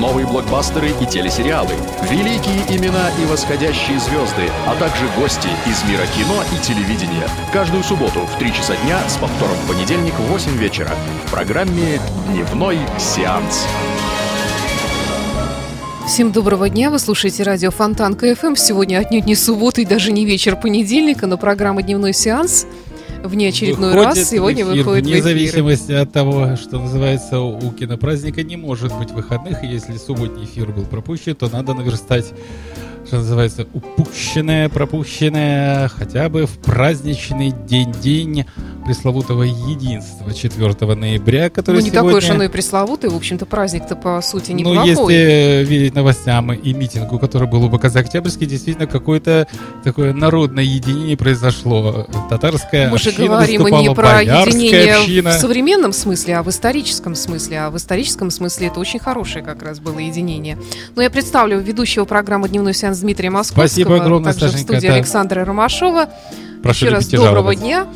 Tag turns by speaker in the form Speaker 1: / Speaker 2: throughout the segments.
Speaker 1: Новые блокбастеры и телесериалы, великие имена и восходящие звезды, а также гости из мира кино и телевидения. Каждую субботу в 3 часа дня с повтором в понедельник в 8 вечера в программе «Дневной сеанс».
Speaker 2: Всем доброго дня, вы слушаете радио Фонтан КФМ. Сегодня отнюдь не суббота и даже не вечер понедельника, но программа «Дневной сеанс» в неочередной
Speaker 3: Выходит
Speaker 2: раз сегодня
Speaker 3: в эфир,
Speaker 2: выходит в эфир.
Speaker 3: зависимости от того, что называется у кинопраздника, не может быть выходных. И если субботний эфир был пропущен, то надо наверстать, что называется, упущенное, пропущенное хотя бы в праздничный день-день пресловутого единства 4 ноября, который
Speaker 2: Ну, не
Speaker 3: сегодня...
Speaker 2: такой уж оно и пресловутый, в общем-то, праздник-то, по сути,
Speaker 3: Ну,
Speaker 2: неплохой.
Speaker 3: если верить новостям и митингу, который был у БКЗ Октябрьский, действительно какое-то такое народное единение произошло. Татарская
Speaker 2: Мы же говорим не про единение
Speaker 3: община.
Speaker 2: в современном смысле, а в историческом смысле. А в историческом смысле это очень хорошее как раз было единение. Но я представлю ведущего программы «Дневной сеанс» Дмитрия Московского.
Speaker 3: Спасибо огромное,
Speaker 2: также
Speaker 3: Сашенька,
Speaker 2: в студии
Speaker 3: да.
Speaker 2: Александра Ромашова.
Speaker 3: Прошу
Speaker 2: Еще раз доброго
Speaker 3: жаловать.
Speaker 2: дня.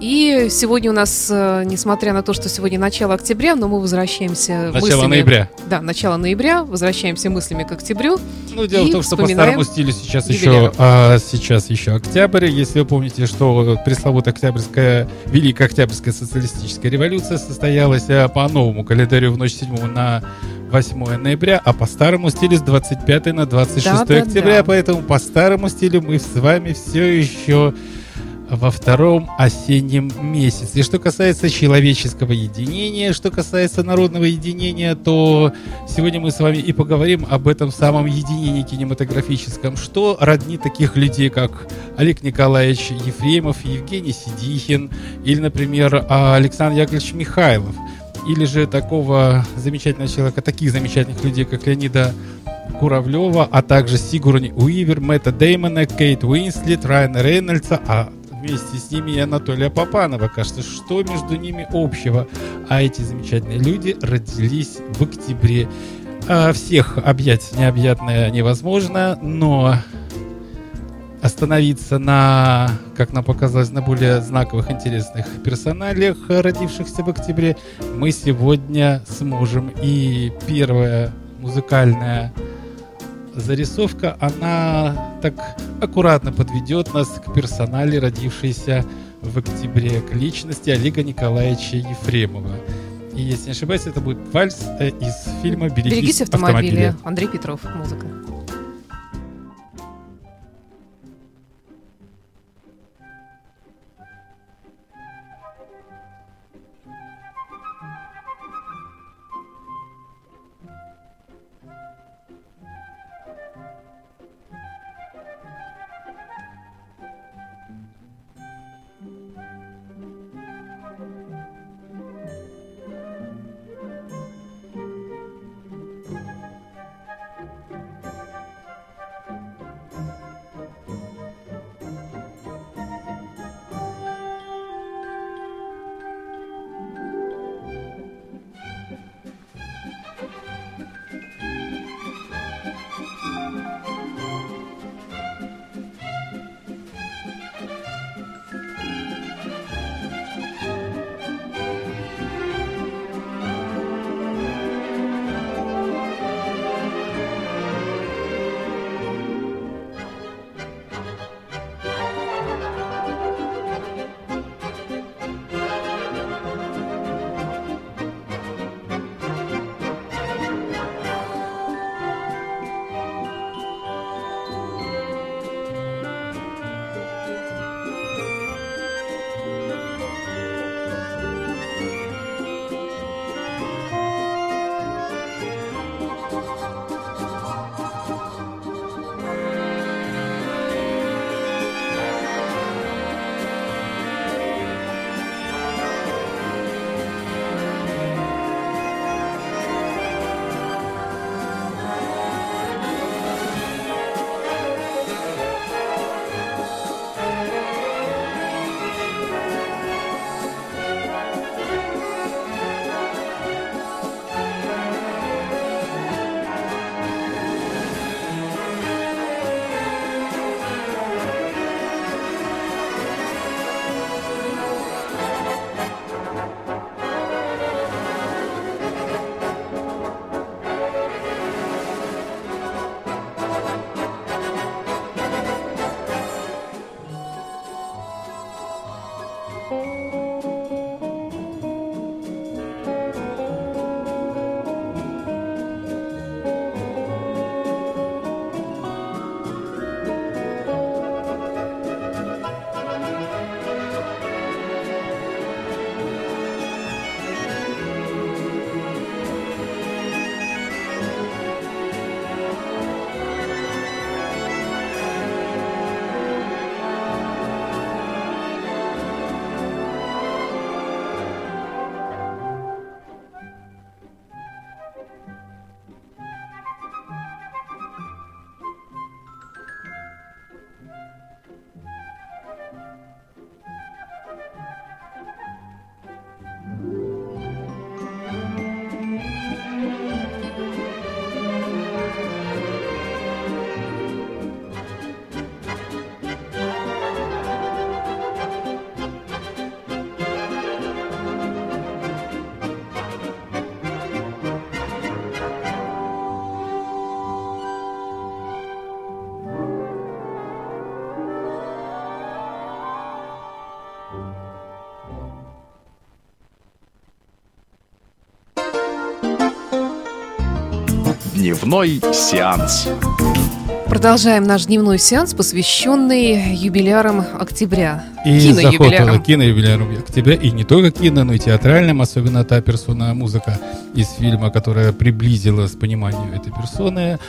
Speaker 2: И сегодня у нас, э, несмотря на то, что сегодня начало октября, но мы возвращаемся
Speaker 3: Начало
Speaker 2: мыслями...
Speaker 3: ноября.
Speaker 2: Да, начало ноября, возвращаемся мыслями к октябрю.
Speaker 3: Ну, дело в том, что по старому стилю сейчас
Speaker 2: юбиляров.
Speaker 3: еще, а, сейчас еще октябрь. Если вы помните, что пресловутая октябрьская, Великая Октябрьская социалистическая революция состоялась а, по новому календарю в ночь 7 на 8 ноября, а по старому стилю с 25 на 26
Speaker 2: Да-да-да.
Speaker 3: октября. Поэтому по старому стилю мы с вами все еще во втором осеннем месяце. И что касается человеческого единения, что касается народного единения, то сегодня мы с вами и поговорим об этом самом единении кинематографическом. Что роднит таких людей, как Олег Николаевич Ефремов, Евгений Сидихин или, например, Александр Яковлевич Михайлов. Или же такого замечательного человека, таких замечательных людей, как Леонида Куравлева, а также Сигурни Уивер, Мэтта Деймона, Кейт Уинслет, Райана Рейнольдса, а вместе с ними и Анатолия Попанова. Кажется, что между ними общего? А эти замечательные люди родились в октябре. А, всех объять необъятное невозможно, но остановиться на, как нам показалось, на более знаковых, интересных персоналиях, родившихся в октябре, мы сегодня сможем. И первая музыкальная зарисовка, она так аккуратно подведет нас к персонале, родившейся в октябре, к личности Олега Николаевича Ефремова. И если не ошибаюсь, это будет вальс э, из фильма «Берегись,
Speaker 2: Берегись автомобиля. Андрей Петров, музыка.
Speaker 1: Дневной сеанс.
Speaker 2: Продолжаем наш дневной сеанс, посвященный юбилярам октября.
Speaker 3: И заход
Speaker 2: Киноюбилярам.
Speaker 3: киноюбилярам октября, и не только кино, но и театральным, особенно та персона музыка из фильма, которая приблизила с пониманию этой персоны.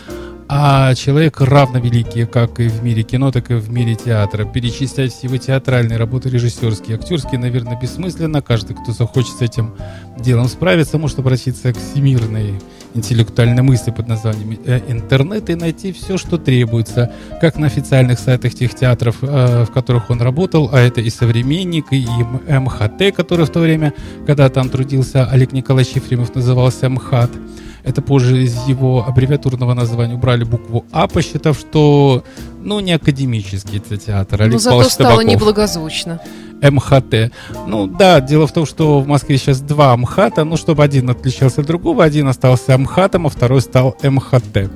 Speaker 3: А человек равно великий, как и в мире кино, так и в мире театра. Перечислять все его театральные работы, режиссерские, актерские, наверное, бессмысленно. Каждый, кто захочет с этим делом справиться, может обратиться к всемирной интеллектуальной мысли под названием э, интернет и найти все, что требуется, как на официальных сайтах тех театров, э, в которых он работал, а это и «Современник», и МХТ, который в то время, когда там трудился Олег Николаевич Ефремов, назывался МХАТ. Это позже из его аббревиатурного названия убрали букву А, посчитав, что ну, не академический это театр. Олег
Speaker 2: Но зато
Speaker 3: Павлович
Speaker 2: стало
Speaker 3: Табаков.
Speaker 2: неблагозвучно.
Speaker 3: МХТ. Ну да, дело в том, что в Москве сейчас два МХАТа, ну чтобы один отличался от другого, один остался МХАТом, а второй стал МХТ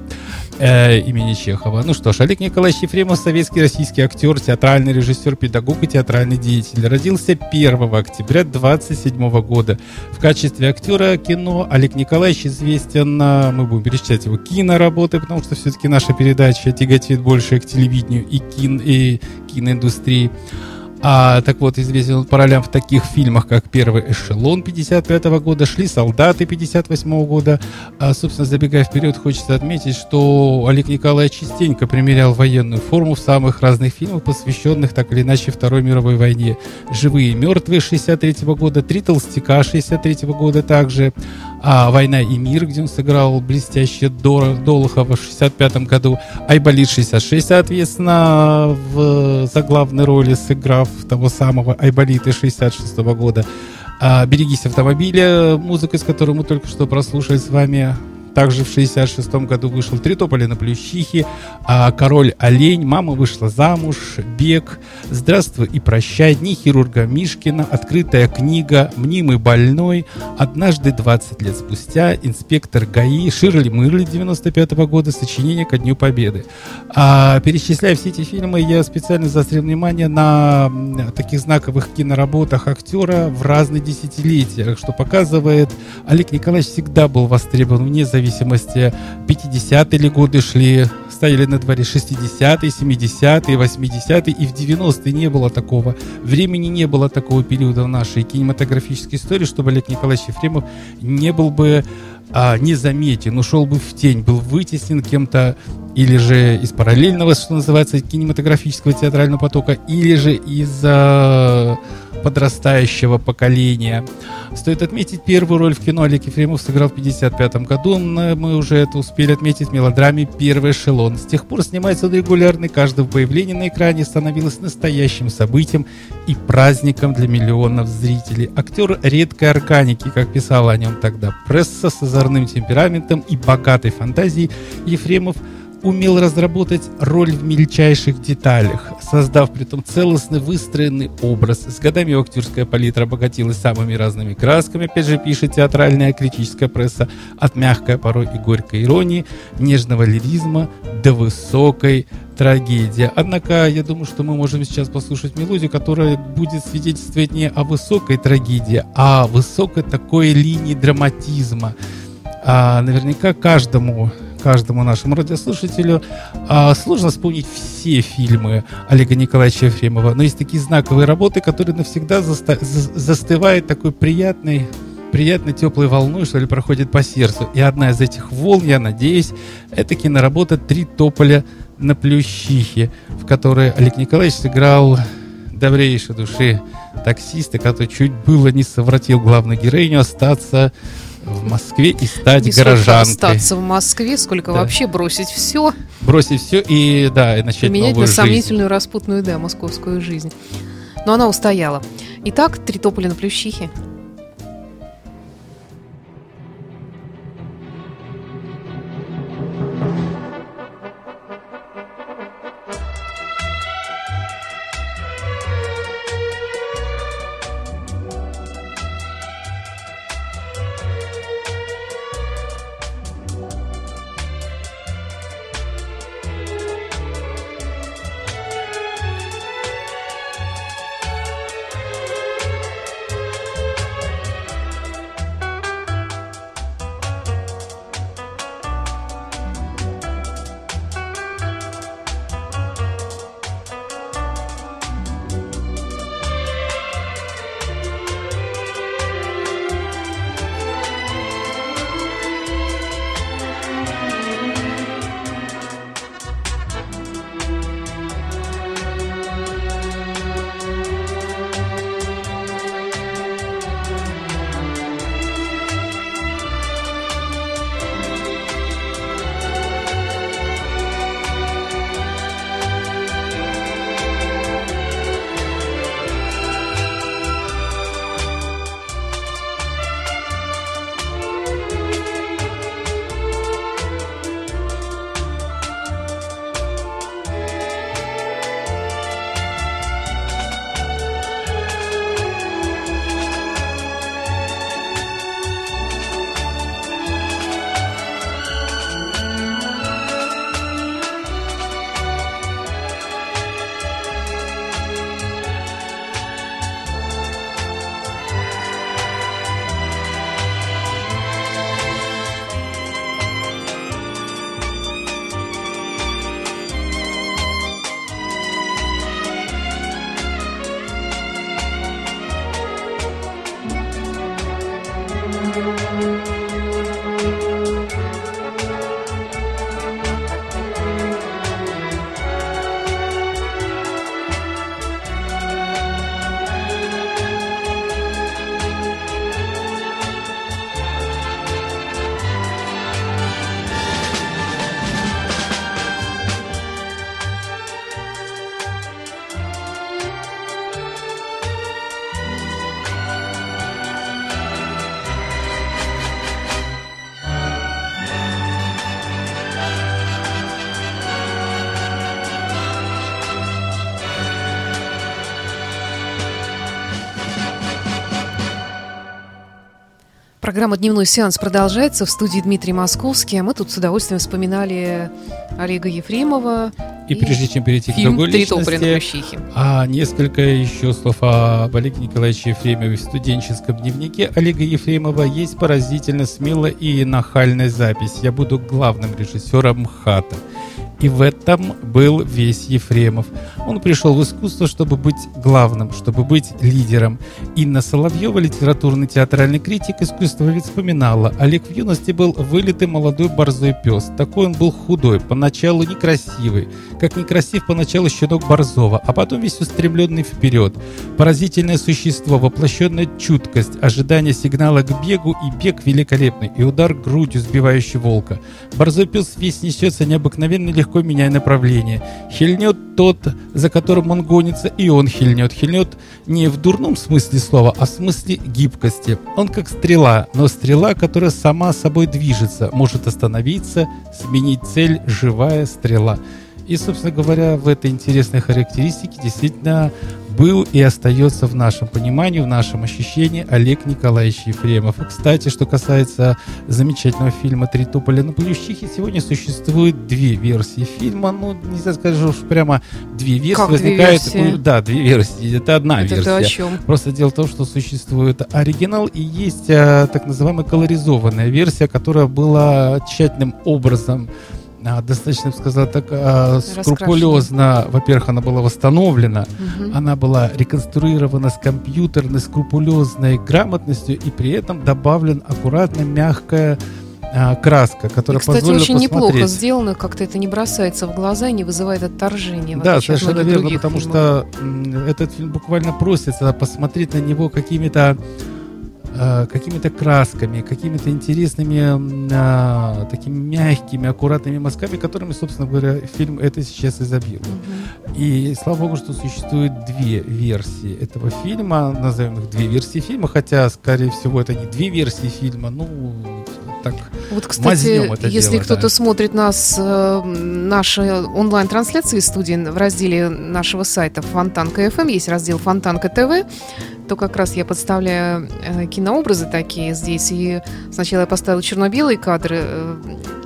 Speaker 3: э, имени Чехова. Ну что ж, Олег Николаевич Ефремов, советский российский актер, театральный режиссер, педагог и театральный деятель. Родился 1 октября 27 года. В качестве актера кино Олег Николаевич известен, на- мы будем перечислять его киноработы, потому что все-таки наша передача тяготеет больше к телевидению и, кин, и киноиндустрии. А, так вот, известен по ролям в таких фильмах, как «Первый эшелон» 55 года, «Шли солдаты» 58 года. А, собственно, забегая вперед, хочется отметить, что Олег Николаевич частенько примерял военную форму в самых разных фильмах, посвященных так или иначе Второй мировой войне. «Живые и мертвые» 63 года, «Три толстяка» 63 года также, а, «Война и мир», где он сыграл блестяще Дор- Долохова в 65 году, «Айболит» 66, соответственно, в заглавной роли сыграв того самого Айболита 66 года. А, «Берегись автомобиля», музыка, из которой мы только что прослушали с вами, также в 66 году вышел «Три тополя на плющихе», а, «Король олень», «Мама вышла замуж», «Бег», «Здравствуй и прощай», «Дни хирурга Мишкина», «Открытая книга», «Мнимый больной», «Однажды 20 лет спустя», «Инспектор ГАИ», «Ширли Мырли» 95 года, «Сочинение ко Дню Победы». А, перечисляя все эти фильмы, я специально заострил внимание на таких знаковых киноработах актера в разные десятилетия, что показывает, Олег Николаевич всегда был востребован вне зависимости 50-е ли годы шли, стояли на дворе 60-е, 70-е, 80-е, и в 90-е не было такого. Времени, не было такого периода в нашей кинематографической истории, чтобы Олег Николаевич Ефремов не был бы а, незаметен, ушел бы в тень, был вытеснен кем-то или же из параллельного, что называется, кинематографического театрального потока, или же из-за подрастающего поколения. Стоит отметить, первую роль в кино Олег Ефремов сыграл в 1955 году. но Мы уже это успели отметить в мелодраме «Первый эшелон». С тех пор снимается он регулярно, и каждое появление на экране становилось настоящим событием и праздником для миллионов зрителей. Актер редкой органики, как писала о нем тогда пресса, с озорным темпераментом и богатой фантазией, Ефремов умел разработать роль в мельчайших деталях, создав при том целостный выстроенный образ. С годами актерская палитра обогатилась самыми разными красками, опять же пишет театральная критическая пресса, от мягкой, порой и горькой иронии, нежного лиризма до высокой трагедии. Однако, я думаю, что мы можем сейчас послушать мелодию, которая будет свидетельствовать не о высокой трагедии, а о высокой такой линии драматизма. А, наверняка каждому каждому нашему радиослушателю а, сложно вспомнить все фильмы Олега Николаевича Ефремова, но есть такие знаковые работы, которые навсегда заста- за- застывают такой приятной приятной теплой волной, что ли, проходит по сердцу. И одна из этих волн, я надеюсь, это киноработа «Три тополя на плющихе», в которой Олег Николаевич сыграл добрейшей души таксиста, который чуть было не совратил главную героиню остаться в Москве и стать
Speaker 2: Не
Speaker 3: горожанкой.
Speaker 2: остаться в Москве, сколько
Speaker 3: Да.
Speaker 2: вообще бросить все,
Speaker 3: Бросить все и, да, и начать
Speaker 2: поменять
Speaker 3: новую
Speaker 2: на
Speaker 3: жизнь.
Speaker 2: сомнительную, распутную, да, московскую жизнь. Но она устояла. Итак, три тополя на плющихе. Программа «Дневной сеанс» продолжается. В студии Дмитрий Московский. А мы тут с удовольствием вспоминали Олега Ефремова.
Speaker 3: И, прежде чем перейти к другой личности, а несколько еще слов об Олеге Николаевиче Ефремове в студенческом дневнике Олега Ефремова есть поразительно смелая и нахальная запись. Я буду главным режиссером ХАТа. И в этом был весь Ефремов. Он пришел в искусство, чтобы быть главным, чтобы быть лидером. Инна Соловьева, литературный театральный критик, искусствовед, вспоминала. Олег в юности был вылитый молодой борзой пес. Такой он был худой, поначалу некрасивый. Как некрасив поначалу щенок Борзова, а потом весь устремленный вперед. Поразительное существо, воплощенная чуткость, ожидание сигнала к бегу и бег великолепный, и удар грудью, сбивающий волка. Борзой пес весь несется необыкновенно легко меняя направление. Хильнет тот, за которым он гонится, и он хильнет. Хильнет не в дурном смысле слова, а в смысле гибкости. Он как стрела, но стрела, которая сама собой движется, может остановиться, сменить цель, живая стрела. И, собственно говоря, в этой интересной характеристике действительно был и остается в нашем понимании, в нашем ощущении Олег Николаевич Ефремов. И, кстати, что касается замечательного фильма «Три тополя на плющихе», сегодня существует две версии фильма. Ну, не скажу уж прямо две версии.
Speaker 2: Как
Speaker 3: возникает,
Speaker 2: две версии?
Speaker 3: Да, две версии. Это одна
Speaker 2: Это
Speaker 3: версия.
Speaker 2: о чем?
Speaker 3: Просто дело в том, что существует оригинал и есть а, так называемая колоризованная версия, которая была тщательным образом достаточно, я бы сказал, так а, скрупулезно. Во-первых, она была восстановлена, угу. она была реконструирована с компьютерной, скрупулезной грамотностью, и при этом добавлен аккуратно мягкая а, краска, которая и,
Speaker 2: кстати,
Speaker 3: позволила
Speaker 2: очень
Speaker 3: посмотреть.
Speaker 2: неплохо сделано, как-то это не бросается в глаза и не вызывает отторжения.
Speaker 3: Да, совершенно верно, потому фильмов. что этот фильм буквально просится посмотреть на него какими-то какими-то красками, какими-то интересными, э, такими мягкими, аккуратными мазками, которыми, собственно говоря, фильм это сейчас изобилует. Mm-hmm. И слава богу, что существует две версии этого фильма, назовем их две версии фильма, хотя, скорее всего, это не две версии фильма, ну, так
Speaker 2: Вот, кстати,
Speaker 3: это
Speaker 2: если
Speaker 3: дело,
Speaker 2: кто-то
Speaker 3: да.
Speaker 2: смотрит нас, э, наши онлайн-трансляции студии в разделе нашего сайта Фонтанка FM, есть раздел Фонтанка ТВ, то как раз я подставляю э, кинообразы такие здесь. И сначала я поставила черно-белые кадры э,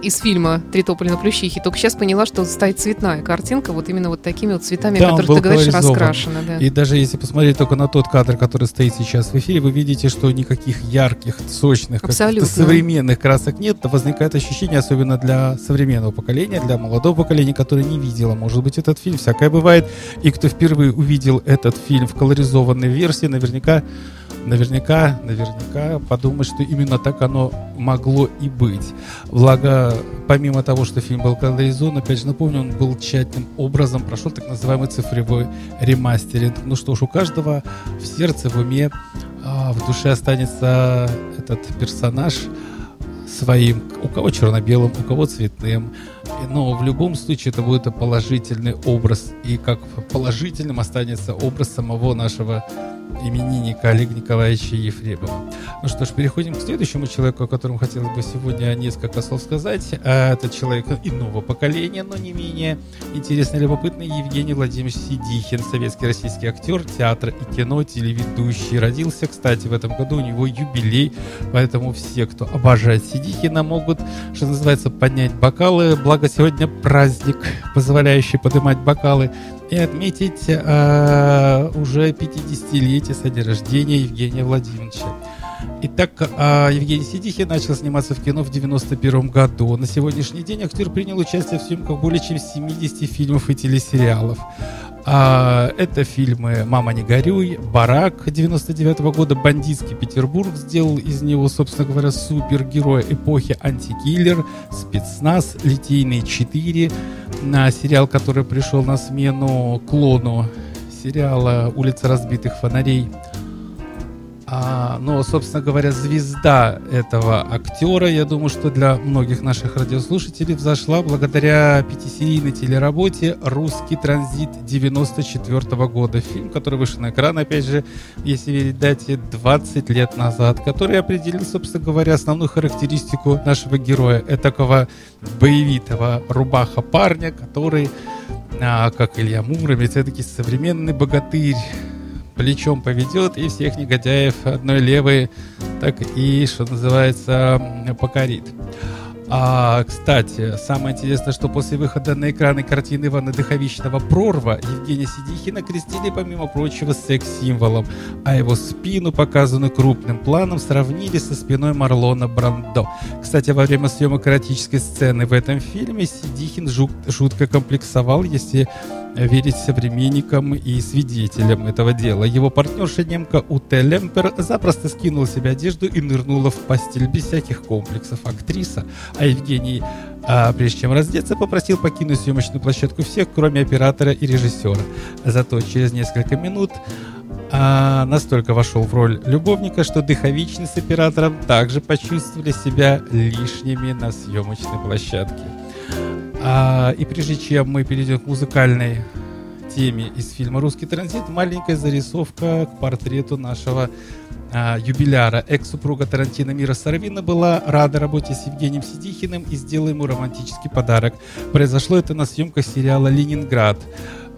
Speaker 2: из фильма «Три тополя на плющихе», только сейчас поняла, что стоит цветная картинка, вот именно вот такими вот цветами,
Speaker 3: Да,
Speaker 2: которые ты говоришь, раскрашены. Да.
Speaker 3: И даже если посмотреть только на тот кадр, который стоит сейчас в эфире, вы видите, что никаких ярких, сочных, современных красок нет. Возникает ощущение, особенно для современного поколения, для молодого поколения, которое не видело, может быть, этот фильм. Всякое бывает. И кто впервые увидел этот фильм в колоризованной версии, наверняка наверняка, наверняка подумать, что именно так оно могло и быть. Благо, помимо того, что фильм был колоризован, опять же напомню, он был тщательным образом, прошел так называемый цифровой ремастеринг. Ну что ж, у каждого в сердце, в уме, а, в душе останется этот персонаж своим, у кого черно-белым, у кого цветным. Но в любом случае это будет положительный образ. И как положительным останется образ самого нашего именинника Олега Николаевича Ефремова. Ну что ж, переходим к следующему человеку, о котором хотелось бы сегодня несколько слов сказать. А Это человек иного поколения, но не менее интересный и любопытный Евгений Владимирович Сидихин, советский российский актер, театр и кино, телеведущий. Родился, кстати, в этом году у него юбилей, поэтому все, кто обожает Сидихина, могут, что называется, поднять бокалы. Благо сегодня праздник, позволяющий поднимать бокалы и отметить э, уже 50-летие со дня рождения Евгения Владимировича. Итак, э, Евгений Сидихин начал сниматься в кино в 91 году. На сегодняшний день актер принял участие в съемках более чем 70 фильмов и телесериалов. А, это фильмы «Мама, не горюй», «Барак» 99 года, «Бандитский Петербург» сделал из него, собственно говоря, супергероя эпохи «Антикиллер», «Спецназ», «Литейные 4», на сериал, который пришел на смену клону сериала «Улица разбитых фонарей». А, но, собственно говоря, звезда этого актера, я думаю, что для многих наших радиослушателей взошла благодаря пятисерийной телеработе «Русский транзит» 94 года. Фильм, который вышел на экран, опять же, если верить дате, 20 лет назад, который определил, собственно говоря, основную характеристику нашего героя, этакого боевитого рубаха парня, который, а, как Илья Муромец, все-таки современный богатырь, плечом поведет и всех негодяев одной левой так и, что называется, покорит. А, кстати, самое интересное, что после выхода на экраны картины Ивана Дыховичного «Прорва» Евгения Сидихина крестили, помимо прочего, секс-символом, а его спину, показанную крупным планом, сравнили со спиной Марлона Брандо. Кстати, во время съемок эротической сцены в этом фильме Сидихин жутко комплексовал, если верить современникам и свидетелям этого дела. Его партнерша немка Уте Лемпер запросто скинула себе одежду и нырнула в постель без всяких комплексов. Актриса, а Евгений, а, прежде чем раздеться, попросил покинуть съемочную площадку всех, кроме оператора и режиссера. Зато через несколько минут а, настолько вошел в роль любовника, что дыховичный с оператором также почувствовали себя лишними на съемочной площадке. А, и прежде чем мы перейдем к музыкальной теме из фильма «Русский транзит», маленькая зарисовка к портрету нашего а, юбиляра. Экс-супруга Тарантино Мира Саравина была рада работе с Евгением Сидихиным и сделала ему романтический подарок. Произошло это на съемках сериала «Ленинград».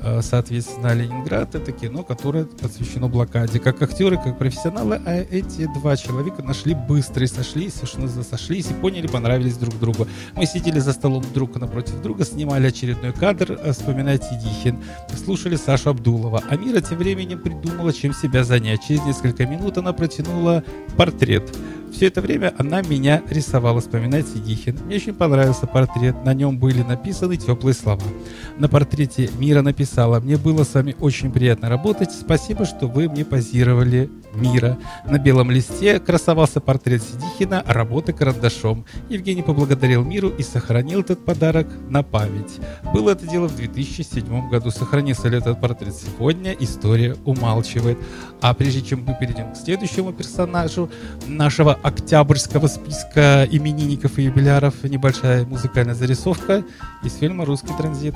Speaker 3: Э, соответственно, Ленинград — это кино, которое посвящено блокаде. Как актеры, как профессионалы, а эти два человека нашли быстро и сошлись, что сошлись и поняли, понравились друг другу. Мы сидели за столом друг напротив друга, снимали очередной кадр, э, вспоминать Сидихин, слушали Сашу Абдулова. А Мира тем временем придумала, чем себя занять. Через несколько минут она протянула портрет — все это время она меня рисовала, вспоминает Сидихин. Мне очень понравился портрет, на нем были написаны теплые слова. На портрете Мира написала, мне было с вами очень приятно работать, спасибо, что вы мне позировали мира. На белом листе красовался портрет Сидихина, работы карандашом. Евгений поблагодарил миру и сохранил этот подарок на память. Было это дело в 2007 году. Сохранился ли этот портрет сегодня, история умалчивает. А прежде чем мы перейдем к следующему персонажу нашего октябрьского списка именинников и юбиляров, небольшая музыкальная зарисовка из фильма «Русский транзит».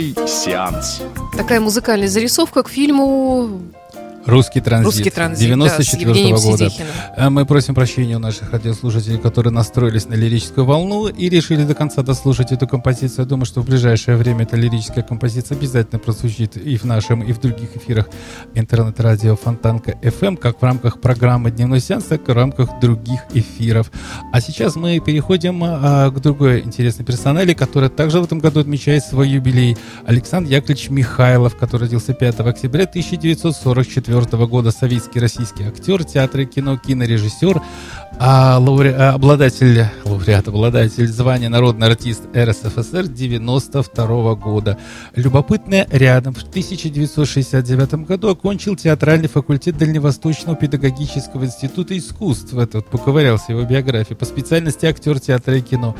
Speaker 1: Дневной сеанс.
Speaker 2: Такая музыкальная зарисовка к фильму
Speaker 3: Русский транзит.
Speaker 2: «Русский транзит»,
Speaker 3: 94
Speaker 2: да,
Speaker 3: года.
Speaker 2: Сидихиным.
Speaker 3: А Мы просим прощения у наших радиослушателей, которые настроились на лирическую волну и решили до конца дослушать эту композицию. Я думаю, что в ближайшее время эта лирическая композиция обязательно прозвучит и в нашем, и в других эфирах интернет-радио Фонтанка FM, как в рамках программы «Дневной сеанс», так и в рамках других эфиров. А сейчас мы переходим а, к другой интересной персонале, которая также в этом году отмечает свой юбилей. Александр Яковлевич Михайлов, который родился 5 октября 1944 года, советский российский актер театра и кино, кинорежиссер, а, лауре- а, обладатель, лауреат, обладатель звания народный артист РСФСР 92 года. Любопытно, рядом в 1969 году окончил театральный факультет Дальневосточного педагогического института искусств. Это вот поковырялся его биографии по специальности актер театра и кино.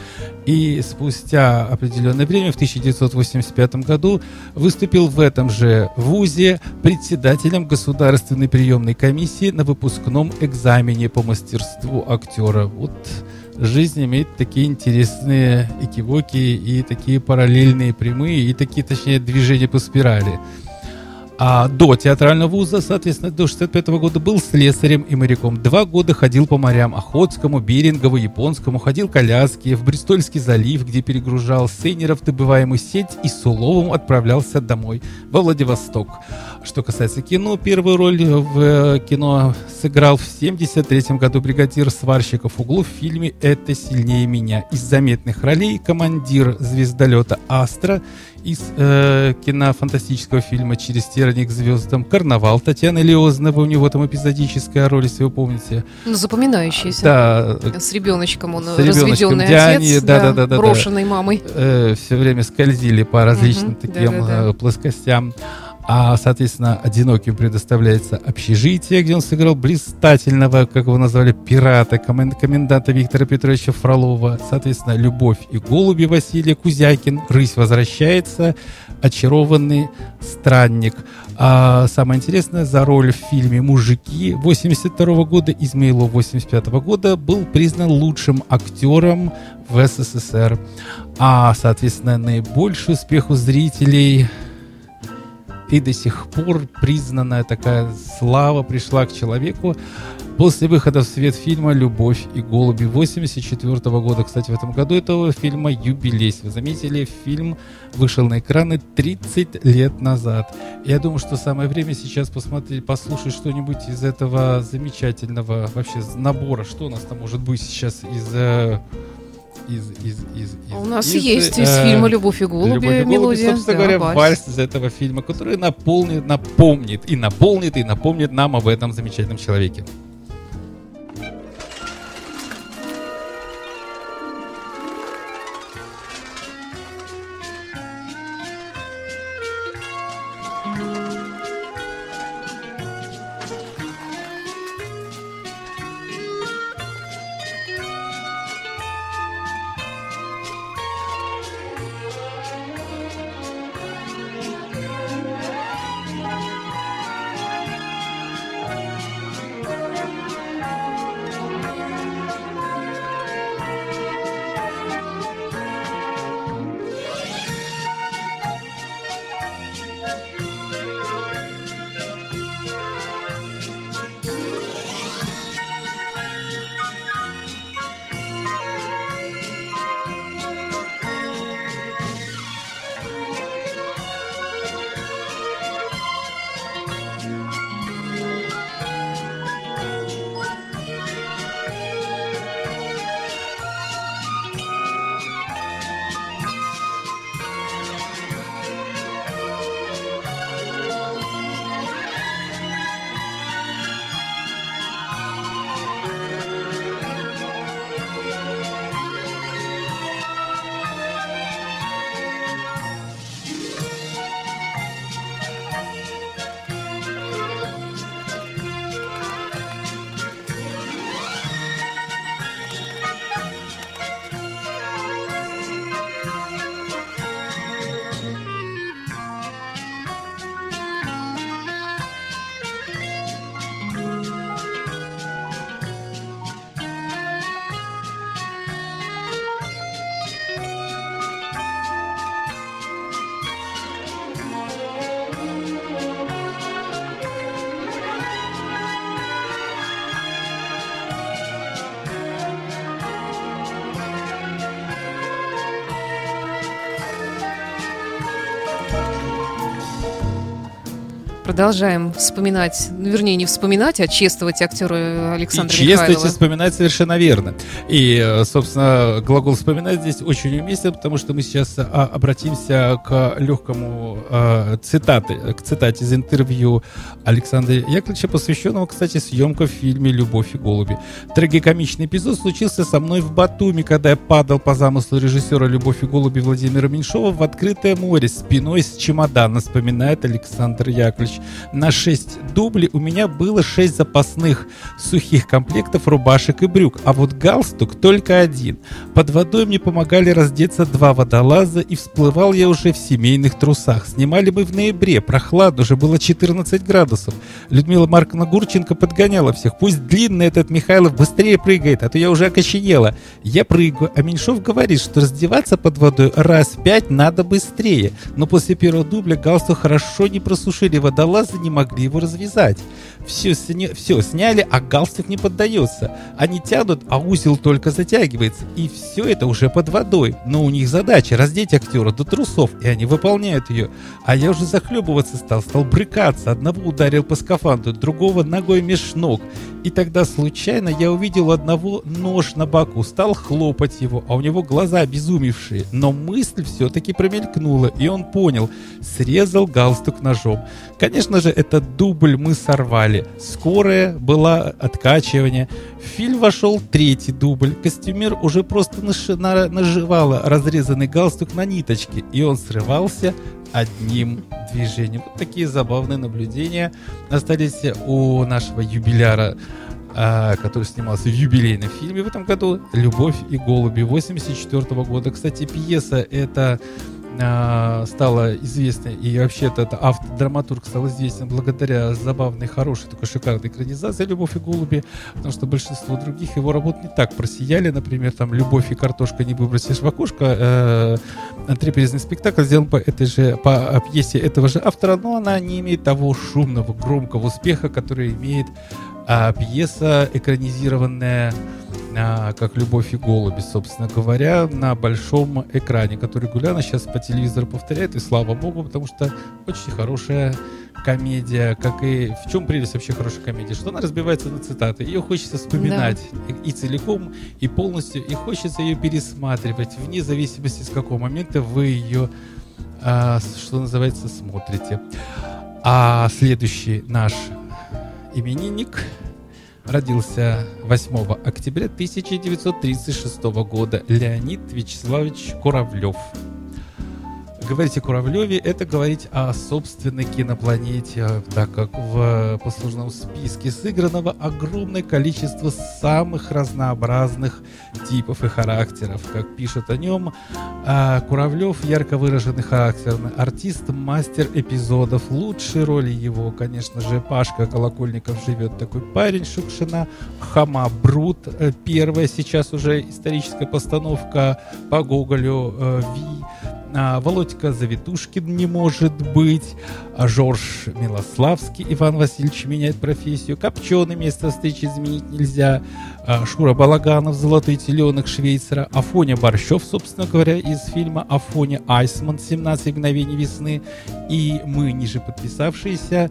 Speaker 3: И спустя определенное время, в 1985 году, выступил в этом же вузе председателем Государственной приемной комиссии на выпускном экзамене по мастерству актера. Вот жизнь имеет такие интересные экивоки и такие параллельные прямые, и такие, точнее, движения по спирали. А до театрального вуза, соответственно, до 65 года был слесарем и моряком. Два года ходил по морям Охотскому, Берингову, Японскому, ходил коляски в Бристольский залив, где перегружал сейнеров добываемую сеть и с уловом отправлялся домой, во Владивосток. Что касается кино, первую роль в э, кино сыграл в 73 году бригадир сварщиков углу в фильме «Это сильнее меня». Из заметных ролей командир звездолета «Астра», из э, кинофантастического фильма «Через терник к звездам», «Карнавал» Татьяны Леозновой, у него там эпизодическая роль, если вы помните.
Speaker 2: ну, запоминающийся.
Speaker 3: Да,
Speaker 2: С ребеночком он
Speaker 3: С ребеночком
Speaker 2: разведенный
Speaker 3: Диане,
Speaker 2: отец,
Speaker 3: да, да, да, да,
Speaker 2: брошенный мамой.
Speaker 3: все время скользили по различным
Speaker 2: Мгм,
Speaker 3: таким
Speaker 2: да-да-да.
Speaker 3: э, плоскостям. А, соответственно, одиноким предоставляется общежитие, где он сыграл блистательного, как его назвали, пирата, комен- коменданта Виктора Петровича Фролова. Соответственно, «Любовь и голуби» Василия Кузякин, «Рысь возвращается», «Очарованный странник». А самое интересное, за роль в фильме «Мужики» 82 года, Измейлов 85 года был признан лучшим актером в СССР. А, соответственно, наибольший успех у зрителей и до сих пор признанная такая слава пришла к человеку после выхода в свет фильма «Любовь и голуби» 84 года. Кстати, в этом году этого фильма юбилей. Вы заметили, фильм вышел на экраны 30 лет назад. Я думаю, что самое время сейчас посмотреть, послушать что-нибудь из этого замечательного вообще набора. Что у нас там может быть сейчас из... э, из, из, из,
Speaker 2: А У
Speaker 3: из-
Speaker 2: нас
Speaker 3: из,
Speaker 2: есть из
Speaker 3: э,
Speaker 2: фильма «Любовь и голуби»
Speaker 3: «Любовь и голуби»,
Speaker 2: мелодия.
Speaker 3: собственно
Speaker 2: Да,
Speaker 3: говоря,
Speaker 2: вальс.
Speaker 3: вальс из этого фильма, который наполнит, напомнит и наполнит, и напомнит нам об этом замечательном человеке.
Speaker 2: Продолжаем вспоминать, ну, вернее, не вспоминать, а чествовать актера Александра
Speaker 3: и чествовать
Speaker 2: Михайлова.
Speaker 3: и вспоминать совершенно верно. И, э, собственно, глагол «вспоминать» здесь очень уместен, потому что мы сейчас а, обратимся к легкому а, цитаты, к цитате из интервью Александра Яковлевича, посвященного, кстати, съемкам в фильме «Любовь и голуби». Трагикомичный эпизод случился со мной в Батуми, когда я падал по замыслу режиссера «Любовь и голуби» Владимира Меньшова в открытое море спиной с чемодана, вспоминает Александр Яковлевич. На 6 дублей у меня было 6 запасных сухих комплектов рубашек и брюк, а вот галстук только один. Под водой мне помогали раздеться два водолаза, и всплывал я уже в семейных трусах. Снимали мы в ноябре, прохладно, уже было 14 градусов. Людмила Марковна Гурченко подгоняла всех. Пусть длинный этот Михайлов быстрее прыгает, а то я уже окоченела. Я прыгаю, а Меньшов говорит, что раздеваться под водой раз в пять надо быстрее. Но после первого дубля галстук хорошо не просушили, водолазы не могли его развязать. Все, сня... все сняли, а галстук не поддается. Они тянут, а узел только затягивается. И все это уже под водой. Но у них задача раздеть актера до трусов, и они выполняют ее. А я уже захлебываться стал, стал брыкаться. Одного ударил по скафандру, другого ногой меж ног. И тогда случайно я увидел одного нож на боку, стал хлопать его, а у него глаза обезумевшие. Но мысль все-таки промелькнула, и он понял, срезал галстук ножом. Конечно же, этот дубль мы сорвали. Скорая была откачивание. В фильм вошел третий дубль. Костюмер уже просто наш- на- наживала разрезанный галстук на ниточке, и он срывался одним движением. Вот такие забавные наблюдения остались у нашего юбиляра, а, который снимался в юбилейном фильме в этом году «Любовь и голуби» 84 года. Кстати, пьеса эта а, стала известной, и вообще этот автор, драматург стал известен благодаря забавной, хорошей, такой шикарной экранизации «Любовь и голуби», потому что большинство других его работ не так просияли, например, там «Любовь и картошка не выбросишь в окошко», э, антрепризный спектакль сделан по этой же, по пьесе этого же автора, но она не имеет того шумного, громкого успеха, который имеет а, пьеса, экранизированная как «Любовь и голуби», собственно говоря, на большом экране, который регулярно сейчас по телевизору повторяет, и слава богу, потому что очень хорошая комедия, как и... В чем прелесть вообще хорошей комедии? Что она разбивается на цитаты. Ее хочется вспоминать и, и целиком, и полностью, и хочется ее пересматривать, вне зависимости, с какого момента вы ее, а, что называется, смотрите. А следующий наш именинник родился 8 октября 1936 года Леонид Вячеславович Куравлев. Говорить о Куравлеве – это говорить о собственной кинопланете, так как в послужном списке сыгранного огромное количество самых разнообразных типов и характеров. Как пишет о нем, а, Куравлев – ярко выраженный характерный артист, мастер эпизодов. Лучшие роли его, конечно же, Пашка Колокольников живет такой парень Шукшина, Хама Брут, э, первая сейчас уже историческая постановка по Гоголю, э, Ви, Володька Завитушкин не может быть, а Жорж Милославский, Иван Васильевич меняет профессию, Копченый место встречи изменить нельзя, а, Шура Балаганов, Золотой теленок Швейцара, Афоня Борщев, собственно говоря, из фильма Афоня Айсман, 17 мгновений весны, и мы, ниже подписавшиеся,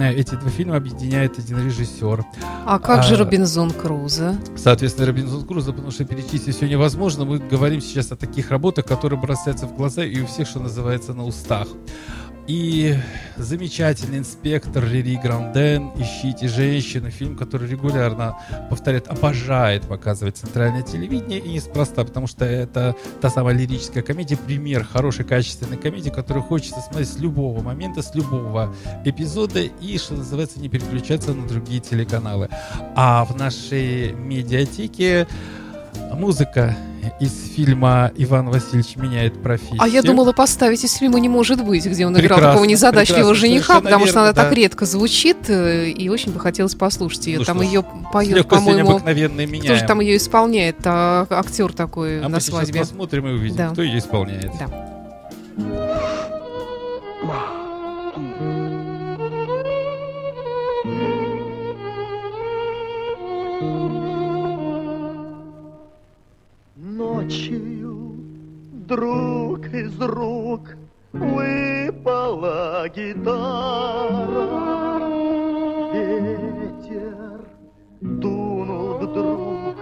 Speaker 3: э, эти два фильма объединяет один режиссер.
Speaker 2: А как же
Speaker 3: А,
Speaker 2: Робинзон Крузо?
Speaker 3: Соответственно, Робинзон Крузо, потому что перечислить все невозможно. Мы говорим сейчас о таких работах, которые бросаются в глаза и у всех, что называется, на устах. И замечательный инспектор Лири Гранден «Ищите женщину», фильм, который регулярно повторяет, обожает показывать центральное телевидение, и неспроста, потому что это та самая лирическая комедия, пример хорошей, качественной комедии, которую хочется смотреть с любого момента, с любого эпизода, и, что называется, не переключаться на другие телеканалы. А в нашей медиатеке музыка из фильма «Иван Васильевич меняет профессию».
Speaker 2: А я думала поставить из фильма «Не может быть», где он играл
Speaker 3: Прекрасно,
Speaker 2: такого незадачливого жениха, потому что она
Speaker 3: верно,
Speaker 2: так
Speaker 3: да.
Speaker 2: редко звучит, э, и очень бы хотелось послушать ее.
Speaker 3: Ну
Speaker 2: там
Speaker 3: что
Speaker 2: ее поет, по-моему, кто же там ее исполняет? А, актер такой
Speaker 3: а
Speaker 2: на
Speaker 3: мы
Speaker 2: свадьбе.
Speaker 3: посмотрим и увидим,
Speaker 2: Да.
Speaker 3: кто ее исполняет.
Speaker 2: Да.
Speaker 4: Из рук выпал запела гитара. Ветер дунул вдруг,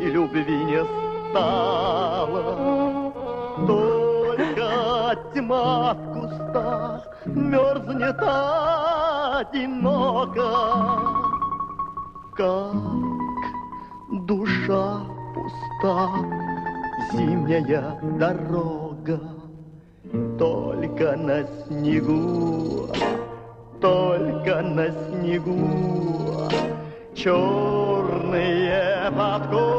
Speaker 4: и любви не стало. Только тьма в кустах мерзнет одиноко. Как душа пуста, зимняя дорога, Только на снегу, только на снегу Черные подковы.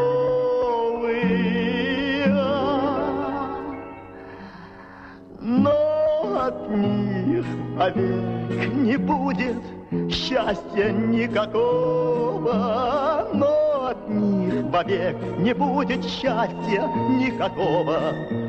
Speaker 4: Но от них повек не будет счастья никакого, но от них вовек не будет счастья никакого.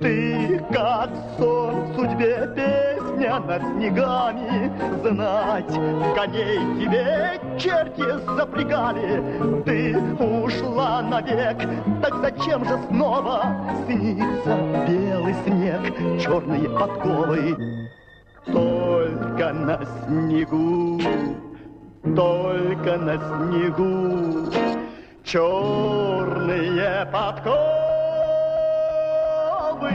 Speaker 4: Ты, как сон судьбе, песня над снегами, Знать коней тебе черти запрягали. Ты ушла навек, так зачем же снова Снится белый снег, черные подковы? Только на снегу, только на снегу черные подковы. Но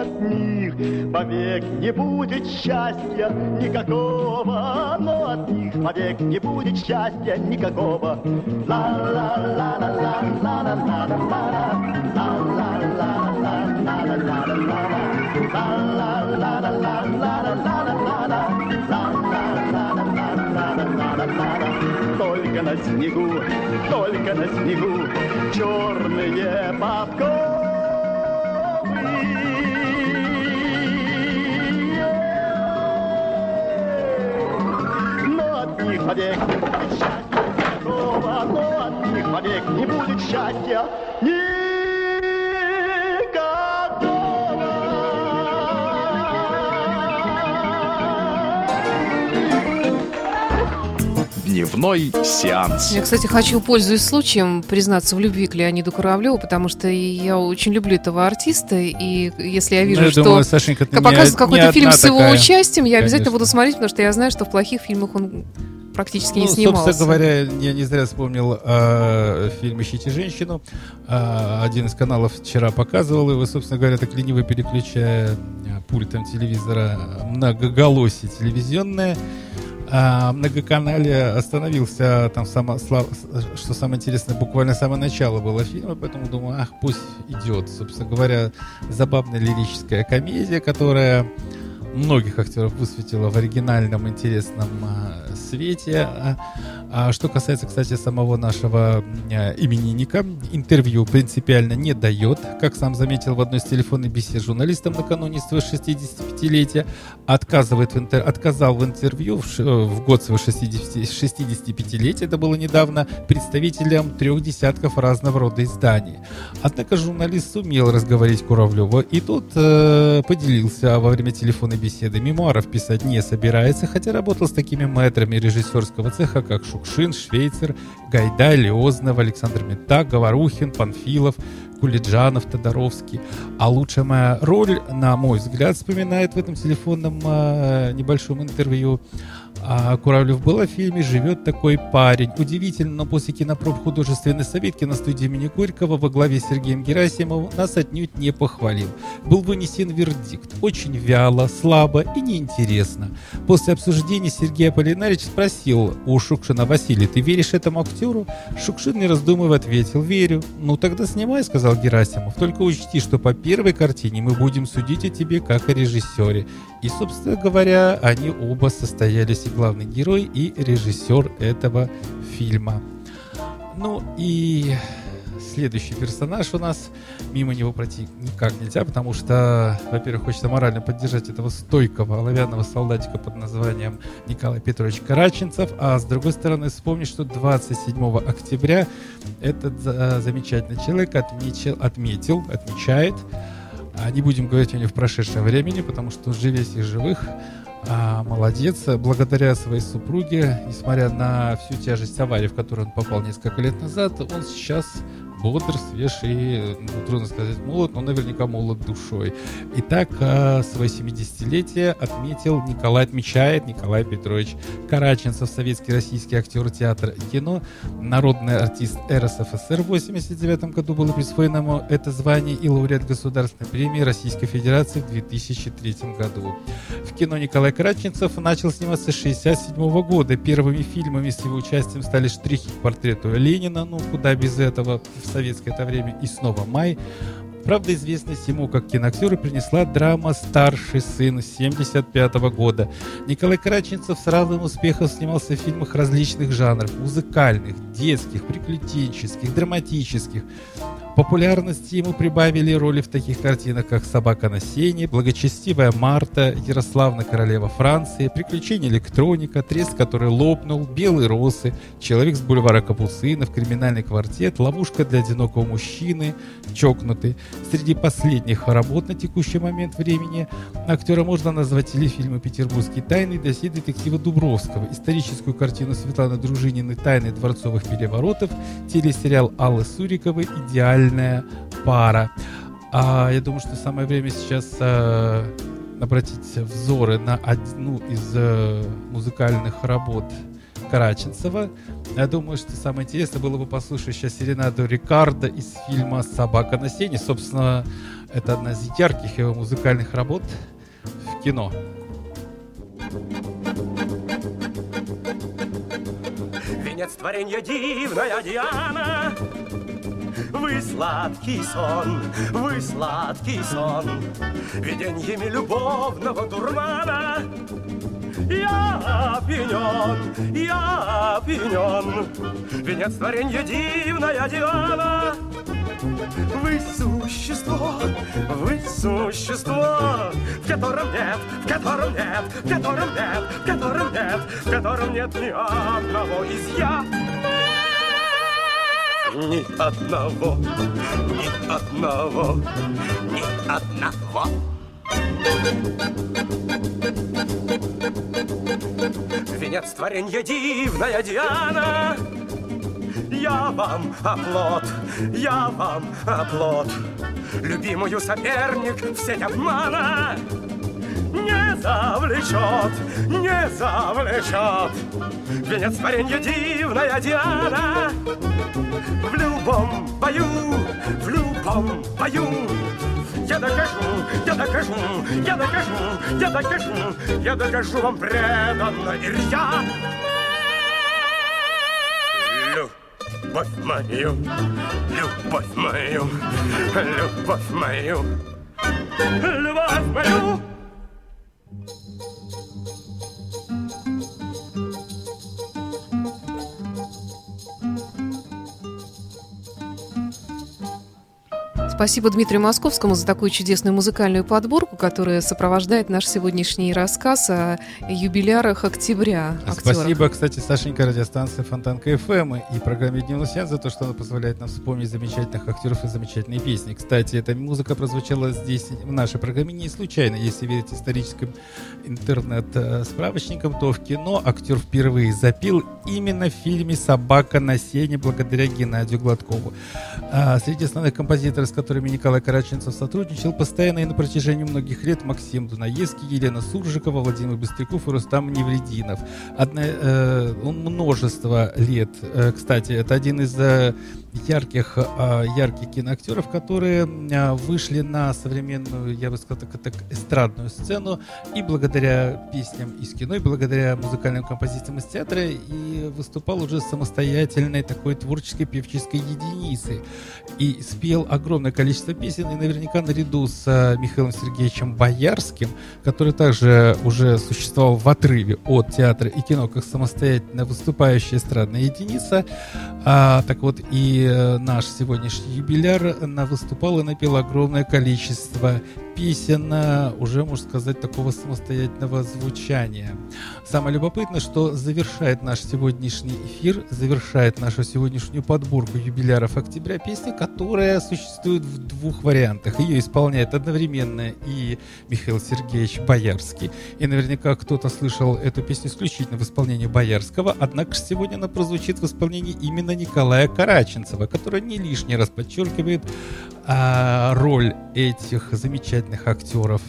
Speaker 4: от них вовек не будет счастья никакого, но от них вовек не будет счастья никакого. Только на снегу, только на снегу. Черные подковы. Них вовек не будет счастья но от них вовек не будет счастья
Speaker 1: Дневной сеанс.
Speaker 2: Я, кстати, хочу, пользуясь случаем, признаться в любви к Леониду Куравлеву, потому что я очень люблю этого артиста, и если я вижу,
Speaker 3: Ну, я
Speaker 2: что
Speaker 3: думаю, Сашенька, не
Speaker 2: показывают какой-то
Speaker 3: не
Speaker 2: фильм с его
Speaker 3: такая.
Speaker 2: участием, я обязательно
Speaker 3: Конечно.
Speaker 2: буду смотреть, потому что я знаю, что в плохих фильмах он практически не
Speaker 3: Ну,
Speaker 2: снимался.
Speaker 3: собственно говоря, я не зря вспомнил э, фильм «Ищите женщину». А, один из каналов вчера показывал его, собственно говоря, так лениво переключая э, пультом телевизора многоголосие телевизионное. А многоканале остановился там само, что самое интересное, буквально самое начало было фильма, поэтому думаю, ах, пусть идет. Собственно говоря, забавная лирическая комедия, которая многих актеров высветила в оригинальном интересном а, свете. А, а что касается, кстати, самого нашего а, именинника, интервью принципиально не дает, как сам заметил в одной из телефонных бесед с журналистом накануне своего 65-летия, отказывает в интер... отказал в интервью в, э, в год своего 60... 65-летия, это было недавно, представителям трех десятков разного рода изданий. Однако журналист сумел разговорить Куравлева, и тот э, поделился во время телефонной беседы. Мемуаров писать не собирается, хотя работал с такими мэтрами режиссерского цеха, как Шукшин, Швейцер, Гайдай, Леознов, Александр Мета, Говорухин, Панфилов, Кулиджанов, Тодоровский. А лучшая моя роль, на мой взгляд, вспоминает в этом телефонном э, небольшом интервью а Куравлев был в фильме «Живет такой парень». Удивительно, но после кинопроб художественной советки на студии имени Горького во главе с Сергеем Герасимовым нас отнюдь не похвалил. Был вынесен вердикт. Очень вяло, слабо и неинтересно. После обсуждения Сергей Аполлинарич спросил у Шукшина «Василий, ты веришь этому актеру?» Шукшин, не раздумывая, ответил «Верю». «Ну тогда снимай», — сказал Герасимов. «Только учти, что по первой картине мы будем судить о тебе как о режиссере». И, собственно говоря, они оба состоялись и главный герой, и режиссер этого фильма. Ну и следующий персонаж у нас, мимо него пройти никак нельзя, потому что, во-первых, хочется морально поддержать этого стойкого оловянного солдатика под названием Николай Петрович Караченцев, а с другой стороны вспомнить, что 27 октября этот за- замечательный человек отмечал, отметил, отмечает а не будем говорить о нем в прошедшем времени, потому что живее всех живых. А, молодец. Благодаря своей супруге, несмотря на всю тяжесть аварии, в которую он попал несколько лет назад, он сейчас бодр, свеж и, ну, трудно сказать, молод, но наверняка молод душой. Итак, а, свое 70-летие отметил Николай, отмечает Николай Петрович Караченцев, советский российский актер театра и кино, народный артист РСФСР. В 1989 году было присвоено ему это звание и лауреат Государственной премии Российской Федерации в 2003 году. В кино Николай Караченцев начал сниматься с 1967 года. Первыми фильмами с его участием стали «Штрихи к портрету Ленина», ну куда без этого, в советское это время и снова май. Правда, известность ему как киноактеру принесла драма «Старший сын» 1975 года. Николай Караченцев с равным успехом снимался в фильмах различных жанров – музыкальных, детских, приключенческих, драматических. Популярности ему прибавили роли в таких картинах, как «Собака на сене», «Благочестивая Марта», «Ярославна королева Франции», «Приключения электроника», «Трест, который лопнул», «Белые росы», «Человек с бульвара Капуцинов», «Криминальный квартет», «Ловушка для одинокого мужчины», «Чокнутый». Среди последних работ на текущий момент времени актера можно назвать телефильмы «Петербургские тайны» и «Досье детектива Дубровского», историческую картину Светланы Дружининой «Тайны дворцовых переворотов», телесериал Аллы Суриковой «Идеальный идеальная пара. А, я думаю, что самое время сейчас а, обратить взоры на одну из а, музыкальных работ Караченцева. Я думаю, что самое интересное было бы послушать сейчас серенаду Рикардо из фильма «Собака на сене». Собственно, это одна из ярких его музыкальных работ в кино.
Speaker 5: Венец творенья дивная Диана вы сладкий сон, вы сладкий сон, Виденьями любовного дурмана. Я опьянен, я опьянен, Венец творенья дивная Диана. Вы существо, вы существо, в котором нет, в котором нет, в котором нет, в котором нет, в котором нет ни одного изъяна ни одного, ни одного, ни одного. Венец творенья дивная Диана, я вам оплот, я вам оплот, любимую соперник в сеть обмана не завлечет, не завлечет. Венец творенья дивная Диана В любом бою, в любом бою я докажу, я докажу, я докажу, я докажу, я докажу вам преданно и рьяно. Любовь мою, любовь мою, любовь мою, любовь мою.
Speaker 2: Спасибо Дмитрию Московскому за такую чудесную музыкальную подборку, которая сопровождает наш сегодняшний рассказ о юбилярах октября.
Speaker 3: Актерах. Спасибо, кстати, Сашенька радиостанции Фонтанка ФМ и программе Дневной Сеанс за то, что она позволяет нам вспомнить замечательных актеров и замечательные песни. Кстати, эта музыка прозвучала здесь в нашей программе не случайно. Если верить историческим интернет-справочникам, то в кино актер впервые запил именно в фильме «Собака на сене» благодаря Геннадию Гладкову. А среди основных композиторов, с которыми которыми Николай Караченцев сотрудничал постоянно и на протяжении многих лет Максим Дунаевский, Елена Суржикова, Владимир Быстряков и Рустам Неврединов. Одна, э, множество лет, э, кстати, это один из э, ярких, а, ярких киноактеров, которые а, вышли на современную, я бы сказал, так, так эстрадную сцену и благодаря песням из кино, и благодаря музыкальным композициям из театра и выступал уже самостоятельной такой творческой певческой единицей. И спел огромное количество песен, и наверняка наряду с а, Михаилом Сергеевичем Боярским, который также уже существовал в отрыве от театра и кино как самостоятельно выступающая эстрадная единица, а, так вот и Э, наш сегодняшний юбиляр на выступал и напел огромное количество песен, э, уже, можно сказать, такого самостоятельного звучания. Самое любопытное, что завершает наш сегодняшний эфир, завершает нашу сегодняшнюю подборку юбиляров октября песня, которая существует в двух вариантах. Ее исполняет одновременно и Михаил Сергеевич Боярский. И наверняка кто-то слышал эту песню исключительно в исполнении Боярского, однако сегодня она прозвучит в исполнении именно Николая Караченцева, который не лишний раз подчеркивает а, роль этих замечательных актеров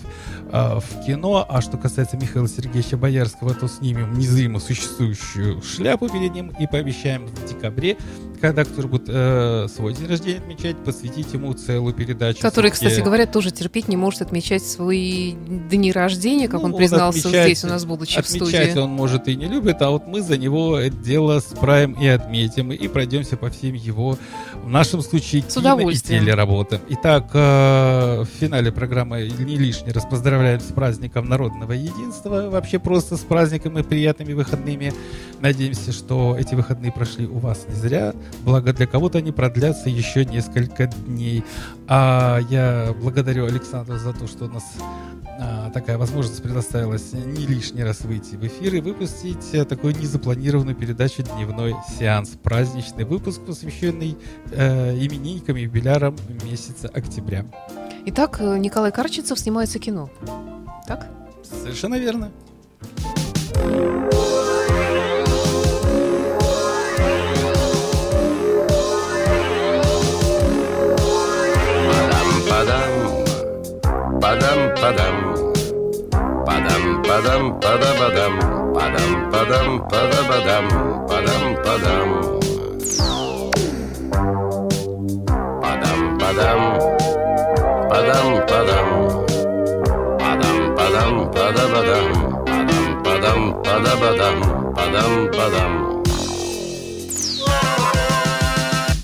Speaker 3: а, в кино. А что касается Михаила Сергеевича Боярского, то снимем незримо существующую шляпу перед ним и пообещаем в декабре, когда актер будет э, свой день рождения отмечать, посвятить ему целую передачу.
Speaker 2: Который, кстати говоря, тоже терпеть не может отмечать свои дни рождения, как
Speaker 3: Ну,
Speaker 2: он признался
Speaker 3: отмечать-
Speaker 2: здесь у нас, будучи в
Speaker 3: Отмечать
Speaker 2: студии.
Speaker 3: он, может, и не любит, а вот мы за него это дело справим и отметим, и пройдемся по всем его, в нашем случае,
Speaker 2: С
Speaker 3: кино и телеработам. Итак, э, в финале программы не лишний раз поздравляем с праздником народного единства, вообще просто с праздником и приятными выходными. Надеемся, что эти выходные прошли у вас не зря, благо для кого-то они продлятся еще несколько дней. А я благодарю Александра за то, что у нас а, такая возможность предоставилась не лишний раз выйти в эфир и выпустить э, такую незапланированную передачу «Дневной сеанс». Праздничный выпуск, посвященный э, именинникам и юбилярам месяца октября.
Speaker 2: Итак, э, Николай Карченцев снимается кино. Так?
Speaker 3: Совершенно верно.
Speaker 6: Падам-падам, падам-падам, падам-падам, падабадам, падам-падам, падабадам, падам-падам. Падам-падам, падам-падам, падам-падам, падабадам, падам-падам, падабадам, падам-падам.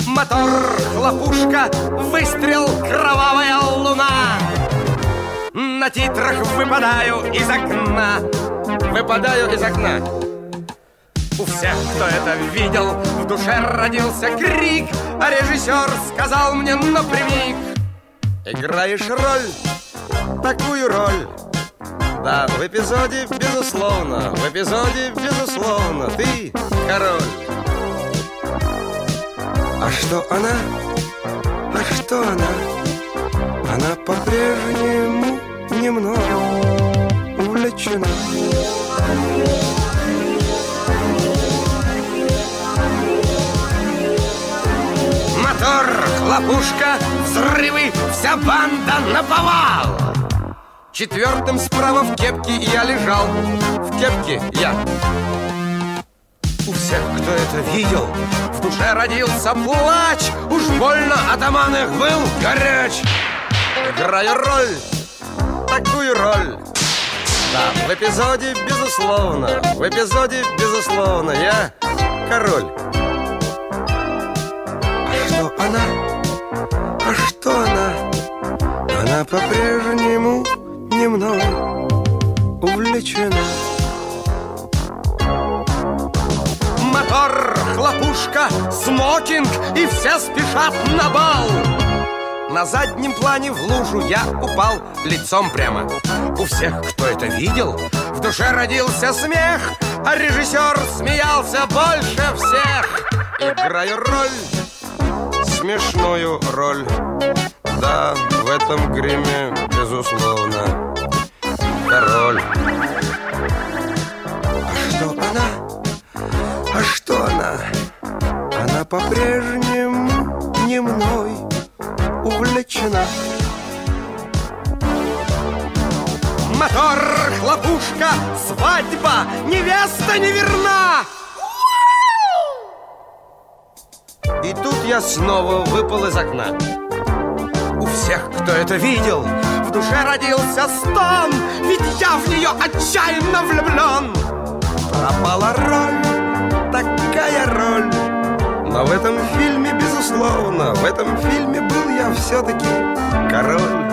Speaker 7: Мотор, хлопушка, выстрел, кровавая луна. На титрах выпадаю из окна. Выпадаю из окна. У всех, кто это видел, в душе родился крик. А режиссер сказал мне напрямик
Speaker 6: Играешь роль, такую роль? Да, в эпизоде, безусловно В эпизоде, безусловно Ты король. А что она? А что она? Она по-прежнему не мною увлечена.
Speaker 7: Мотор, хлопушка, взрывы, вся банда на повал
Speaker 6: Четвертым справа в кепке я лежал. В кепке я.
Speaker 7: У всех, кто это видел, в душе родился плач Уж больно атаман их был горяч.
Speaker 6: Играю роль, такую роль. Да, в эпизоде, безусловно В эпизоде, безусловно Я король что она? Она по-прежнему не мной увлечена.
Speaker 7: Мотор, хлопушка, смокинг И все спешат на бал.
Speaker 6: На заднем плане в лужу я упал лицом прямо.
Speaker 7: У всех, кто это видел, в душе родился смех А режиссер смеялся больше всех.
Speaker 6: Играю роль, смешную роль Да, в этом гриме, безусловно Король А что она? А что она? Она по-прежнему не мной увлечена
Speaker 7: Мотор, хлопушка, свадьба, невеста не верна
Speaker 6: И тут я снова выпал из окна
Speaker 7: всех, кто это видел, в душе родился стон Ведь я в нее отчаянно влюблен
Speaker 6: Пропала роль, такая роль Но в этом фильме, безусловно В этом фильме был я все-таки король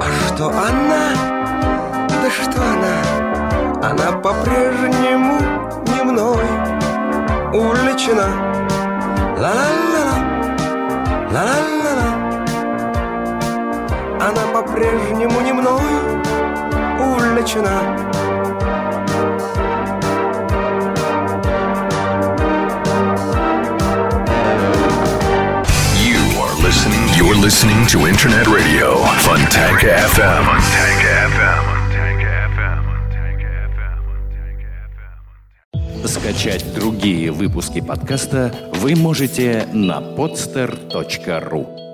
Speaker 6: А что она? Да что она? Она по-прежнему не мной увлечена Ла-ла-ла-ла, ла-ла-ла-ла. Она по-прежнему не мной увлечена.
Speaker 1: You are listening. You're listening to Internet Radio Fontanka FM. Fontanka FM.
Speaker 8: Скачать другие выпуски подкаста вы можете на podster.ru